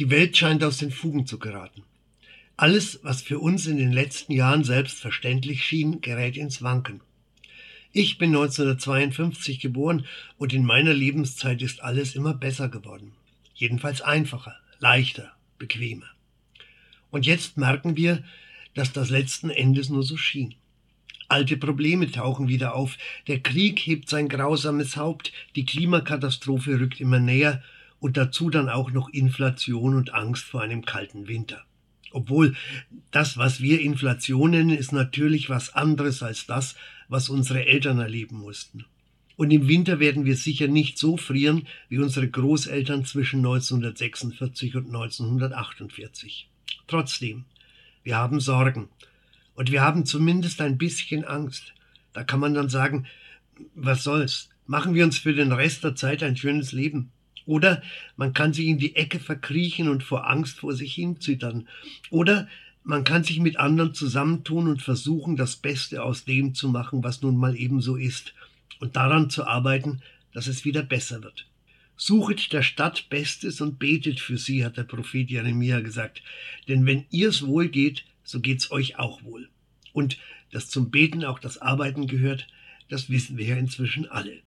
Die Welt scheint aus den Fugen zu geraten. Alles, was für uns in den letzten Jahren selbstverständlich schien, gerät ins Wanken. Ich bin 1952 geboren und in meiner Lebenszeit ist alles immer besser geworden. Jedenfalls einfacher, leichter, bequemer. Und jetzt merken wir, dass das letzten Endes nur so schien. Alte Probleme tauchen wieder auf, der Krieg hebt sein grausames Haupt, die Klimakatastrophe rückt immer näher und dazu dann auch noch Inflation und Angst vor einem kalten Winter. Obwohl das, was wir Inflation nennen, ist natürlich was anderes als das, was unsere Eltern erleben mussten. Und im Winter werden wir sicher nicht so frieren wie unsere Großeltern zwischen 1946 und 1948. Trotzdem, wir haben Sorgen und wir haben zumindest ein bisschen Angst. Da kann man dann sagen, was soll's? Machen wir uns für den Rest der Zeit ein schönes Leben. Oder man kann sich in die Ecke verkriechen und vor Angst vor sich hin zittern. Oder man kann sich mit anderen zusammentun und versuchen, das Beste aus dem zu machen, was nun mal eben so ist, und daran zu arbeiten, dass es wieder besser wird. Suchet der Stadt Bestes und betet für sie, hat der Prophet Jeremia gesagt. Denn wenn ihr's wohl geht, so geht's euch auch wohl. Und dass zum Beten auch das Arbeiten gehört, das wissen wir ja inzwischen alle.